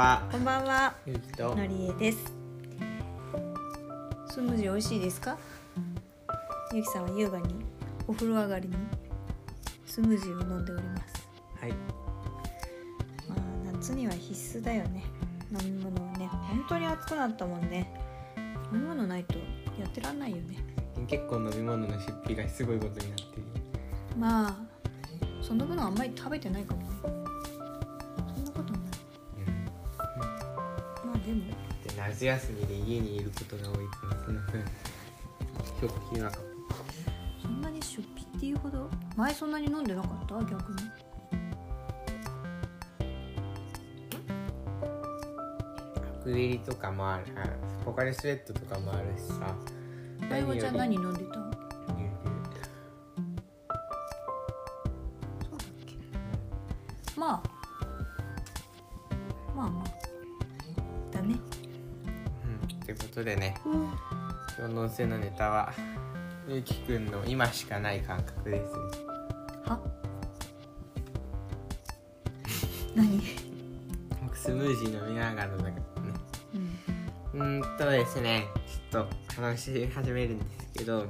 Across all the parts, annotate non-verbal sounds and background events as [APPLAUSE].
は。こんばんは、ゆうきと。のりえです。スムージー美味しいですか？ゆきさんは優雅にお風呂上がりにスムージーを飲んでおります。はい。まあ夏には必須だよね。飲み物はね、本当に暑くなったもんね。飲み物ないとやってらんないよね。結構飲み物の出費がすごいことになってる。まあその分あんまり食べてないかもね。でも。で夏休みで家にいることが多いからその分食費はそんなに出費っていうほど前そんなに飲んでなかった？逆に。角入りとかもある。あポカリスエットとかもあるしさ。前はじゃあ何よ飲んでた？のことでねうん今日の音声のネタはゆうきくんの今しかない感覚ですね。は？何？僕スムージー飲みながらだからね。うん。うーんとですねちょっと話し始めるんですけど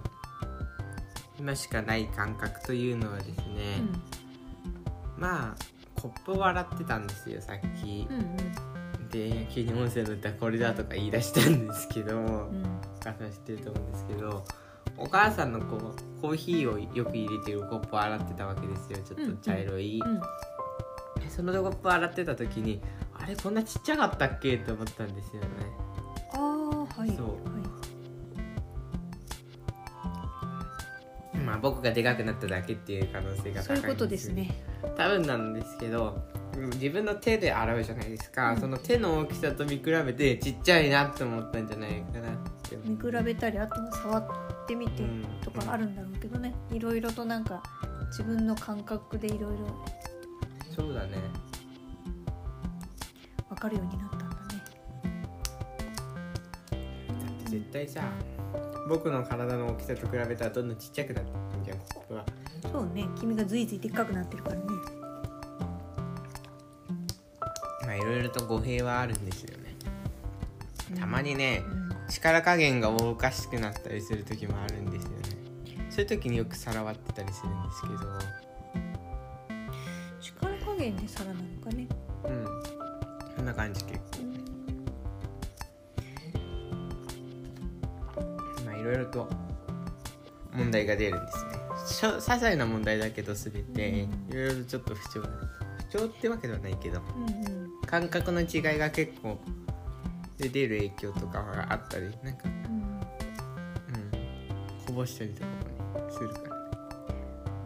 今しかない感覚というのはですね、まあコップを洗ってたんですよさっき。うん、うんで急に音声の歌これだとか言い出したんですけども、うん。お母さん知ってると思うんですけどお母さんのこうコーヒーをよく入れてるコップを洗ってたわけですよ。ちょっと茶色い、うんでそのコップを洗ってた時にあれこんなちっちゃかったっけと思ったんですよね。ああはいそう。はまあ僕がでかくなっただけっていう可能性が高いんいそういうことですね。多分なんですけどうん自分の手で洗うじゃないですか、その手の大きさと見比べてちっちゃいなって思ったんじゃないかな見比べたりあとは触ってみてうん。とかあるんだろうけどね。いろいろとなんか自分の感覚でいろいろ。そうだね。分かるようになったんだね。絶対さ僕の体の大きさと比べたらどんどんちっちゃくなってるじゃんコップは。そうね。君がずいずいでっかくなってるからねまあいろいろと語弊はあるんですよね。たまにねうん。力加減がおかしくなったりする時もあるんですよね。そういう時によく皿割ってたりするんですけど。力加減で皿なのかね。うん。そんな感じ結構。まあいろいろと問題が出るんですね。些細な問題だけど全ていろいろとちょっと不調不調ってわけではないけどうんうん。感覚の違いが結構で出る影響とかがあったりなんかうんうんこぼしたりとかもねするから。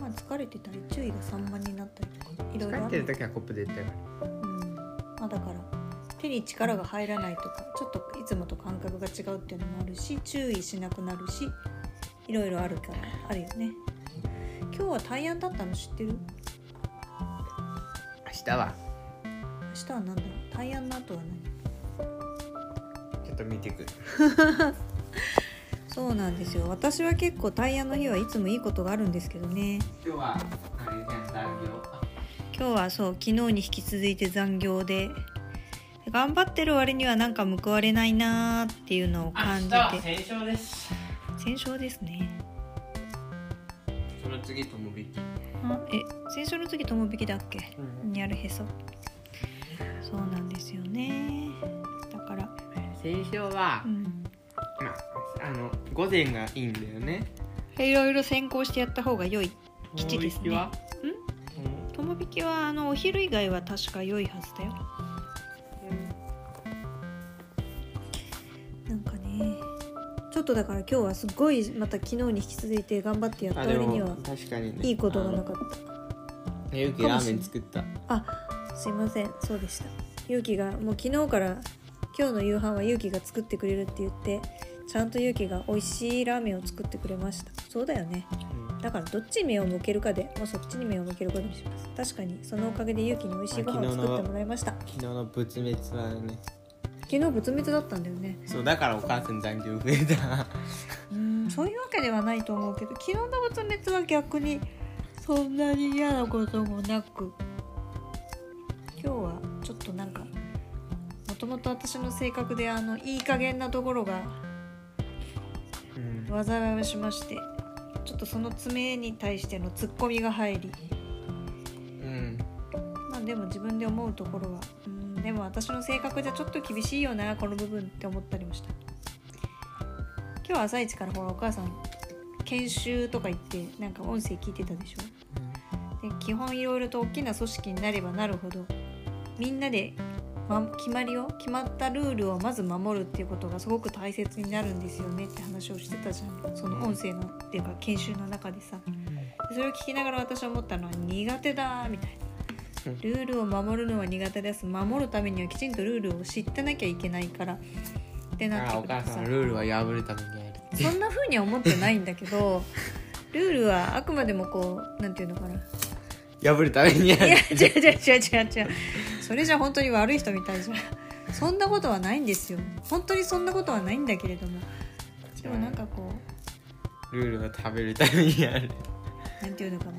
まあ疲れてたり注意が散漫になったりとかいろいろあ疲れてる時はコップで絶対割るうん。まあだから手に力が入らないとかちょっといつもと感覚が違うっていうのもあるし注意しなくなるしいろいろあるからあるよね。今日は大安だったの知ってる？明日は明日は何だろう？大安の後は何？ちょっと見てく。る [LAUGHS] そうなんですよ。私は結構大安の日はいつもいいことがあるんですけどね。今日は残業今日。はそう昨日に引き続いて残業で。頑張ってる割にはなんか報われないなーっていうのを感じて。戦勝です。戦勝ですね次ともびき？あえ戦勝の次友引きだっけ？うんにゃるへそ。そうなんですよね。だから。戦勝はう、ん。まああの午前がいいんだよね。いろいろ先行してやった方が良い。基地ですね。もう一匹は友引きはあのお昼以外は確か良いはずだよっとだから今日はすごいまた昨日に引き続いて頑張ってやった割にはも確かにね。いいことがなかった。ゆうきラーメン作った。あすいません。そうでした。ゆうきがもう昨日から今日の夕飯はゆうきが作ってくれるって言ってちゃんとゆうきが美味しいラーメンを作ってくれました。そうだよね。だからどっちに目を向けるかでもうそっちに目を向けることにします。確かにそのおかげでゆうきに美味しいご飯を作ってもらいました。昨日の仏滅はね昨日仏滅だったんだよね。そうだからお母さん残業増えた。うんそういうわけではないと思うけど昨日の仏滅は逆にそんなに嫌なこともなく今日はちょっとなんかもともと私の性格であのいい加減なところがうん。災いをしましてちょっとその爪に対してのツッコミが入り。うん。まあでも自分で思うところはうんでも私の性格じゃちょっと厳しいよなこの部分って思ったりもした。今日朝一からほらお母さん研修とか行ってなんか音声聞いてたでしょ？で基本いろいろと大きな組織になればなるほどみんなで、ま、決まりを決まったルールをまず守るっていうことがすごく大切になるんですよねって話をしてたじゃん。その音声のっていうか研修の中でさ。でそれを聞きながら私は思ったのは苦手だみたいな。うんルールを守るのは苦手です。守るためにはきちんとルールを知ってなきゃいけないから。ってなってくるとさ。ルールは破るためにやるそんな風には思ってないんだけど [LAUGHS] ルールはあくまでもこうなんていうのかな。破るためにやる。いや違う違う違う違う違う。それじゃ本当に悪い人みたいじゃん。そんなことはないんですよ。本当にそんなことはないんだけれども。でもなんかこルールは食べるためにやる。うなんていうのかな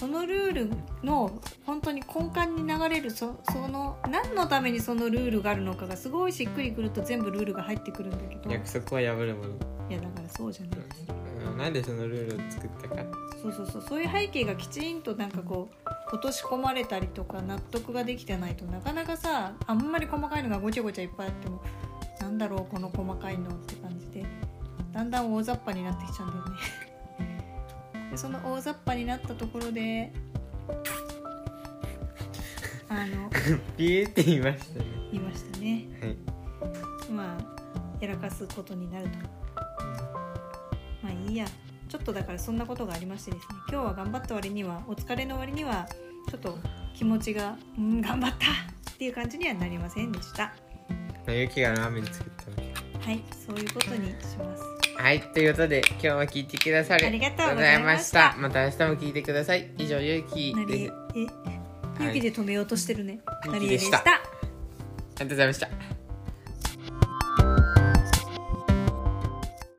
そのルールの本当に根幹に流れるそその何のためにそのルールがあるのかがすごいしっくりくると全部ルールが入ってくるんだけど。い約束は破るもの。やだからそうじゃない。うん。なんでそのルールを作ったかそうそうそう。そういう背景がきちんとなんかこう落とし込まれたりとか納得ができてないとなかなかさあんまり細かいのがごちゃごちゃいっぱいあってもなんだろうこの細かいのって感じでだんだん大雑把になってきちゃうんだよねでその大雑把になったところであの [LAUGHS] ピーって言いましたね。言いましたね。はい。まあやらかすことになると。まあいいや。ちょっとだからそんなことがありましてですね。今日は頑張った割にはお疲れの割にはちょっと気持ちがうん頑張った [LAUGHS] っていう感じにはなりませんでした。ゆきがラーメン作ったはい。そういうことにしますはいということで今日は聞いてくださりありがとうございました。また。明日も聞いてください。以上ゆきなりですえはい。勇気で止めようとしてるね。ゆなりえでした。ありがとうございました